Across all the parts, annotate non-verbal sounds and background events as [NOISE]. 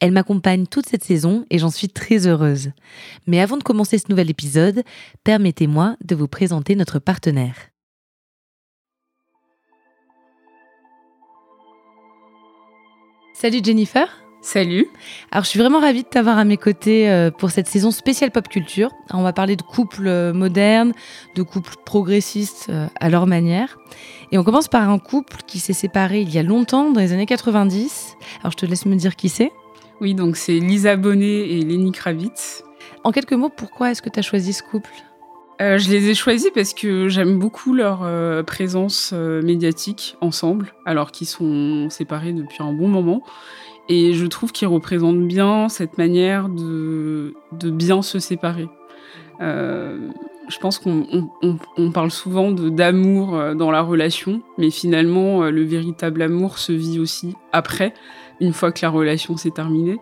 Elle m'accompagne toute cette saison et j'en suis très heureuse. Mais avant de commencer ce nouvel épisode, permettez-moi de vous présenter notre partenaire. Salut Jennifer Salut. Alors, je suis vraiment ravie de t'avoir à mes côtés euh, pour cette saison spéciale pop culture. On va parler de couples euh, modernes, de couples progressistes euh, à leur manière. Et on commence par un couple qui s'est séparé il y a longtemps, dans les années 90. Alors, je te laisse me dire qui c'est. Oui, donc c'est Lisa Bonnet et Lenny Kravitz. En quelques mots, pourquoi est-ce que tu as choisi ce couple? Je les ai choisis parce que j'aime beaucoup leur présence médiatique ensemble, alors qu'ils sont séparés depuis un bon moment. Et je trouve qu'il représente bien cette manière de, bien se séparer. Euh, je pense qu'on on, parle souvent d'amour euh, dans la relation, mais finalement, euh, le véritable amour se vit aussi après, une fois que la relation s'est terminée.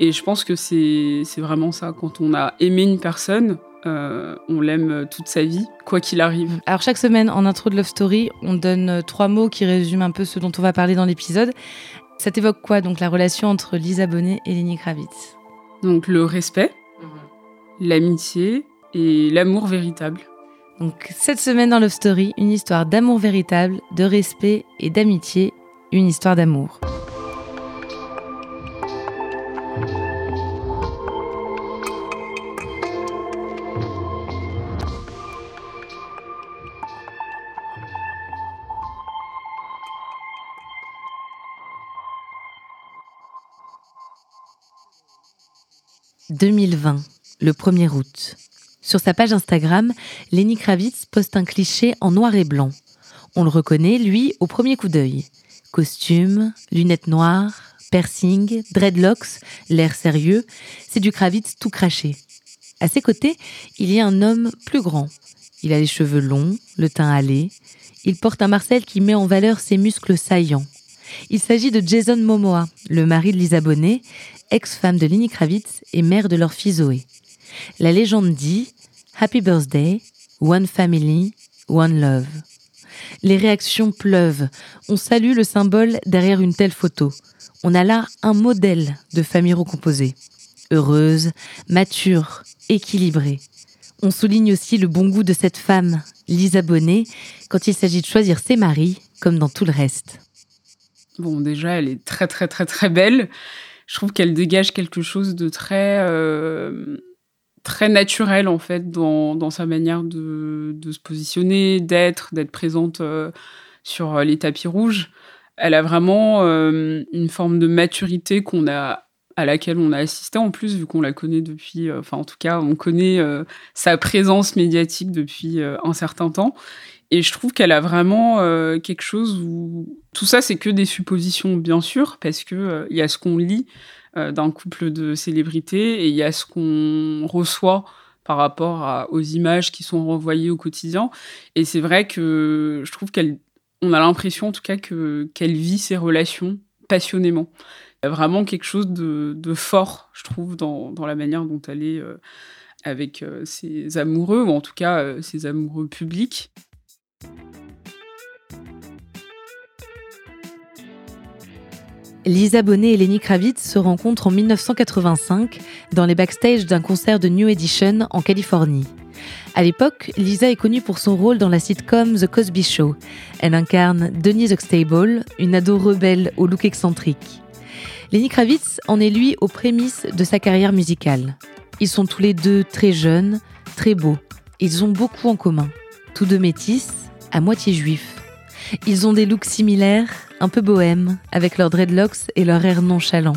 Et je pense que c'est vraiment ça. Quand on a aimé une personne, on l'aime toute sa vie, quoi qu'il arrive. Alors chaque semaine, en intro de Love Story, on donne trois mots qui résument un peu ce dont on va parler dans l'épisode. Ça t'évoque quoi, donc, la relation entre Lisa Bonet et Lenny Kravitz? Donc, le respect, mhm. l'amitié et l'amour véritable. Donc, cette semaine dans Love Story, une histoire d'amour véritable, de respect et d'amitié, une histoire d'amour. 2020, le 1er août. Sur sa page Instagram, Lenny Kravitz poste un cliché en noir et blanc. On le reconnaît, lui, au premier coup d'œil. Costume, lunettes noires, piercing, dreadlocks, l'air sérieux, c'est du Kravitz tout craché. À ses côtés, il y a un homme plus grand. Il a les cheveux longs, le teint hâlé. Il porte un Marcel qui met en valeur ses muscles saillants. Il s'agit de Jason Momoa, le mari de Lisa Bonet, ex-femme de Lenny Kravitz et mère de leur fille Zoé. La légende dit Happy Birthday, One Family, One Love. Les réactions pleuvent. On salue le symbole derrière une telle photo. On a là un modèle de famille recomposée. Heureuse, mature, équilibrée. On souligne aussi le bon goût de cette femme, Lisa Bonnet, quand il s'agit de choisir ses maris, comme dans tout le reste. Bon, déjà, elle est très, très, très, très belle je trouve qu'elle dégage quelque chose de très euh, très naturel en fait dans, dans sa manière de, de se positionner, d'être, d'être présente euh, sur les tapis rouges. Elle a vraiment euh, une forme de maturité qu'on a à laquelle on a assisté en plus vu qu'on la connaît depuis enfin en tout cas on connaît sa présence médiatique depuis un certain temps et je trouve qu'elle a vraiment euh, quelque chose où tout ça, c'est que des suppositions, bien sûr, parce que euh, il y a ce qu'on lit euh, d'un couple de célébrités et il y a ce qu'on reçoit par rapport aux images qui sont renvoyées au quotidien. Et c'est vrai que je trouve qu'elle, on a l'impression en tout cas que qu'elle vit ses relations passionnément. Il y a vraiment quelque chose de, de fort, je trouve, dans, dans, la manière dont elle est avec ses amoureux, ou en tout cas ses amoureux publics. Lisa Bonet et Lenny Kravitz se rencontrent en 1985 dans les backstage d'un concert de New Edition en Californie. À l'époque, Lisa est connue pour son rôle dans la sitcom The Cosby Show. Elle incarne Denise Huxtable, une ado rebelle au look excentrique. Lenny Kravitz en est lui aux prémices de sa carrière musicale. Ils sont tous les deux très jeunes, très beaux. Ils ont beaucoup en commun. Tous deux métis, à moitié juifs. Ils ont des looks similaires, un peu bohèmes, avec leurs dreadlocks et leur air nonchalant.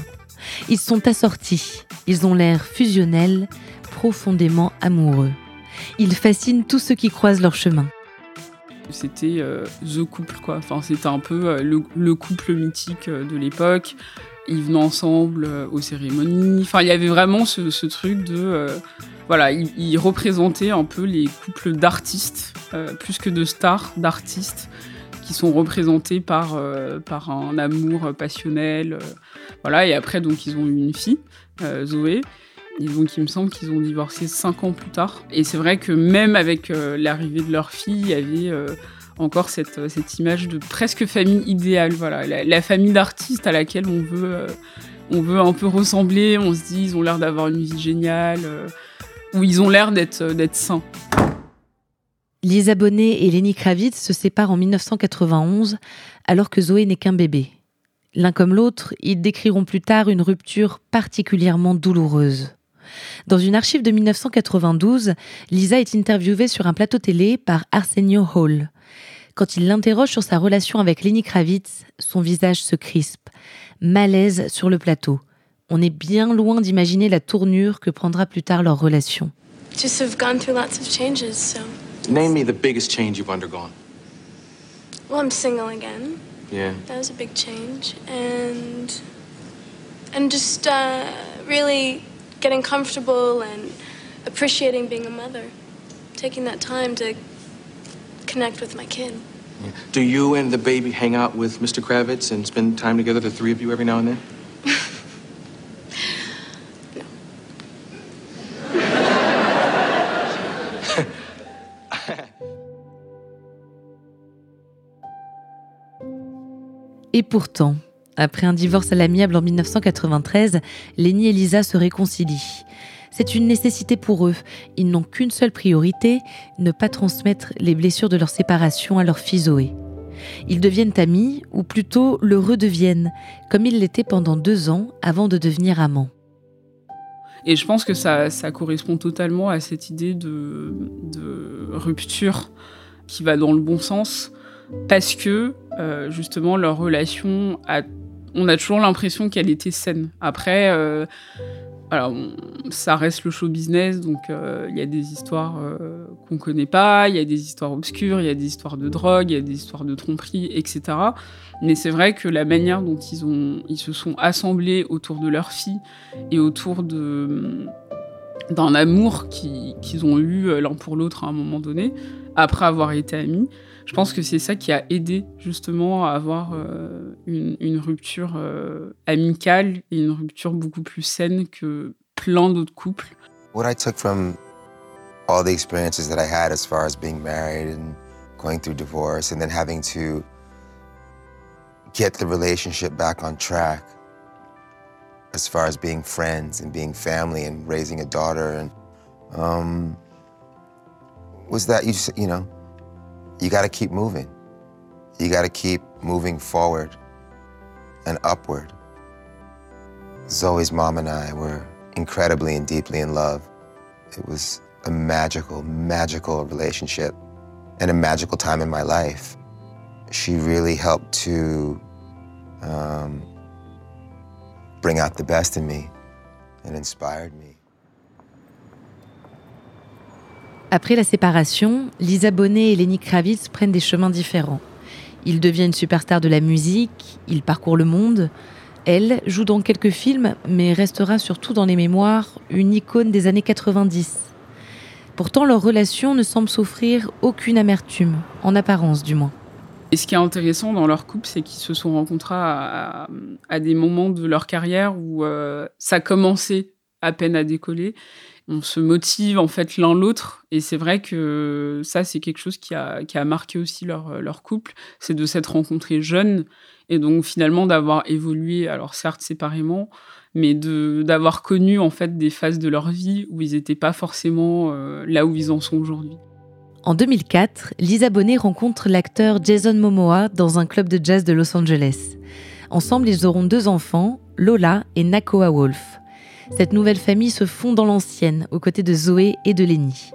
Ils sont assortis, ils ont l'air fusionnels, profondément amoureux. Ils fascinent tous ceux qui croisent leur chemin. C'était euh, The Couple, quoi. Enfin, c'était un peu euh, le, couple mythique euh, de l'époque. Ils venaient ensemble aux cérémonies. Enfin, il y avait vraiment ce, truc de voilà, ils, représentaient un peu les couples d'artistes, plus que de stars, d'artistes, qui sont représentés par, par un amour passionnel. voilà, et après, donc, ils ont eu une fille, Zoé. Et donc, il me semble qu'ils ont divorcé cinq ans plus tard. Et c'est vrai que même avec l'arrivée de leur fille, il y avait encore cette, cette, image de presque famille idéale. Voilà, la, famille d'artistes à laquelle on veut, on veut un peu ressembler. On se dit, ils ont l'air d'avoir une vie géniale, ou ils ont l'air d'être sains. Lisa Bonnet et Lenny Kravitz se séparent en 1991 alors que Zoé n'est qu'un bébé. L'un comme l'autre, ils décriront plus tard une rupture particulièrement douloureuse. Dans une archive de 1992, Lisa est interviewée sur un plateau télé par Arsenio Hall. Quand il l'interroge sur sa relation avec Lenny Kravitz, son visage se crispe. Malaise sur le plateau. On est bien loin d'imaginer la tournure que prendra plus tard leur relation. Name me the biggest change you've undergone. Well, I'm single again. Yeah. That was a big change. And and just uh, really getting comfortable and appreciating being a mother. Taking that time to connect with my kid. Yeah. Do you and the baby hang out with Mr. Kravitz and spend time together, the three of you, every now and then? [LAUGHS] Et pourtant, après un divorce à l'amiable en 1993, Lenny et Lisa se réconcilient. C'est une nécessité pour eux. Ils n'ont qu'une seule priorité, ne pas transmettre les blessures de leur séparation à leur fille Zoé. Ils deviennent amis, ou plutôt le redeviennent, comme ils l'étaient pendant deux ans avant de devenir amants. Et je pense que ça, correspond totalement à cette idée de, de rupture qui va dans le bon sens parce que euh, justement leur relation on a toujours l'impression qu'elle était saine. Après, euh, ça reste le show business, donc euh, il y a des histoires qu'on connaît pas, il y a des histoires obscures, il y a des histoires de drogue, il y a des histoires de tromperie, etc. Mais c'est vrai que la manière dont ils, ont, ils se sont assemblés autour de leur fille et autour de d'un amour qu'ils ont eu l'un pour l'autre à un moment donné, après avoir été amis, je pense que c'est ça qui a aidé justement à avoir euh, une, rupture euh, amicale et une rupture beaucoup plus saine que plein d'autres couples. What I took from all the experiences that I had as far as being married and going through divorce and then having to get the relationship back on track as far as being friends and being family and raising a daughter and um, was that you you know you got to keep moving. You got to keep moving forward and upward. Zoe's mom and I were incredibly and deeply in love. It was a magical, magical relationship and a magical time in my life. She really helped to um, bring out the best in me and inspired me. Après la séparation, Lisa Bonet et Lenny Kravitz prennent des chemins différents. Il devient une superstar de la musique, il parcourt le monde. Elle joue dans quelques films, mais restera surtout dans les mémoires une icône des années 90. Pourtant, leur relation ne semble souffrir aucune amertume, en apparence du moins. Et ce qui est intéressant dans leur couple, c'est qu'ils se sont rencontrés à, des moments de leur carrière où euh, ça commençait à peine à décoller on se motive en fait l'un l'autre. Et c'est vrai que ça, c'est quelque chose qui a, qui a marqué aussi leur, leur couple, c'est de s'être rencontrés jeunes et donc finalement d'avoir évolué, alors certes séparément, mais d'avoir connu en fait des phases de leur vie où ils n'étaient pas forcément euh, là où ils en sont aujourd'hui. En 2004, Lisa Bonet rencontre l'acteur Jason Momoa dans un club de jazz de Los Angeles. Ensemble, ils auront deux enfants, Lola et Nakoa Wolf. Cette nouvelle famille se fond dans l'ancienne, aux côtés de Zoé et de Lenny.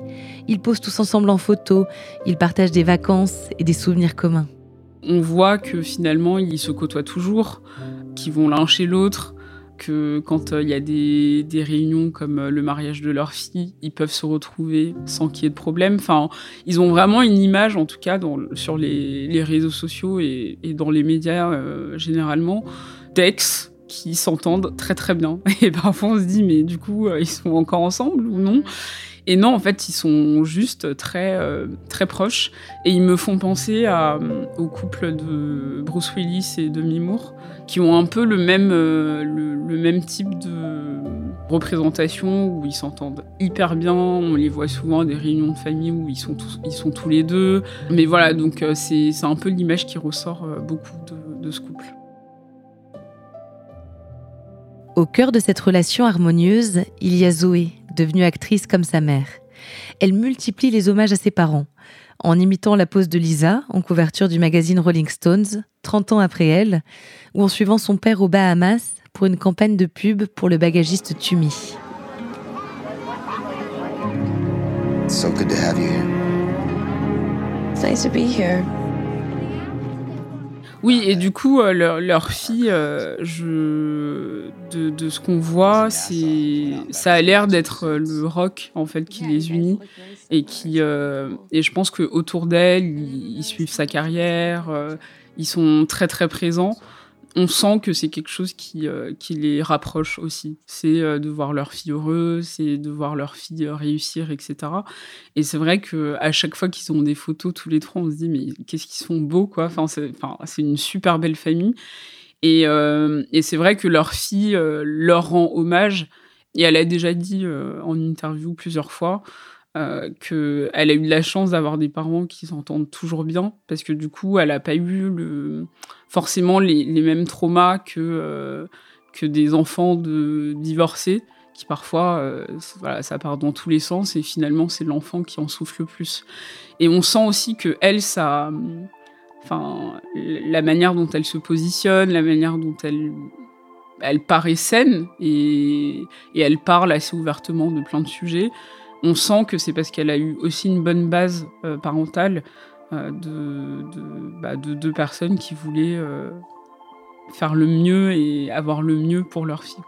Ils posent tous ensemble en photo, ils partagent des vacances et des souvenirs communs. On voit que finalement, ils se côtoient toujours, qu'ils vont l'un chez l'autre, que quand euh, il y a des, réunions comme euh, le mariage de leur fille, ils peuvent se retrouver sans qu'il y ait de problème. Enfin, ils ont vraiment une image, en tout cas sur les, réseaux sociaux et, dans les médias euh, généralement, d'ex qui s'entendent très très bien. [LAUGHS] Et parfois on se dit mais du coup ils sont encore ensemble ou non? Et non, en fait, ils sont juste très, euh, très proches. Et ils me font penser à, euh, au couple de Bruce Willis et Demi Moore, qui ont un peu le même, euh, le, même type de représentation, où ils s'entendent hyper bien. On les voit souvent à des réunions de famille où ils sont tous, ils sont tous les deux. Mais voilà, donc c'est un peu l'image qui ressort beaucoup de, de ce couple. Au cœur de cette relation harmonieuse, il y a Zoé, devenue actrice comme sa mère. Elle multiplie les hommages à ses parents, en imitant la pose de Lisa en couverture du magazine Rolling Stones, 30 ans après elle, ou en suivant son père aux Bahamas pour une campagne de pub pour le bagagiste Tumi. So good to have you here. nice to be here. Oui, et du coup, euh, leur, fille, euh, je, de, ce qu'on voit, c'est, ça. a l'air d'être euh, le rock en fait qui les unit et qui, et je pense que autour d'elle, ils, suivent sa carrière, ils sont très très présents on sent que c'est quelque chose qui, euh, les rapproche aussi. C'est euh, de voir leur fille heureuse, c'est de voir leur fille euh, réussir, etc. Et c'est vrai que à chaque fois qu'ils ont des photos tous les trois, on se dit mais qu'est-ce qu'ils sont beaux quoi. Enfin, c'est une super belle famille. Et c'est vrai que leur fille leur rend hommage. Et elle a déjà dit en interview plusieurs fois euh, qu'elle a eu de la chance d'avoir des parents qui s'entendent toujours bien, parce que du coup, elle n'a pas eu le, forcément les, mêmes traumas que, euh, que des enfants de divorcés, qui parfois, euh, voilà, ça part dans tous les sens, et finalement, c'est l'enfant qui en souffre le plus. Et on sent aussi que elle, ça, enfin, la manière dont elle se positionne, la manière dont elle elle paraît saine et, et elle parle assez ouvertement de plein de sujets on sent que c'est parce qu'elle a eu aussi une bonne base euh, parentale euh, bah, de, deux personnes qui voulaient euh, faire le mieux et avoir le mieux pour leur fille.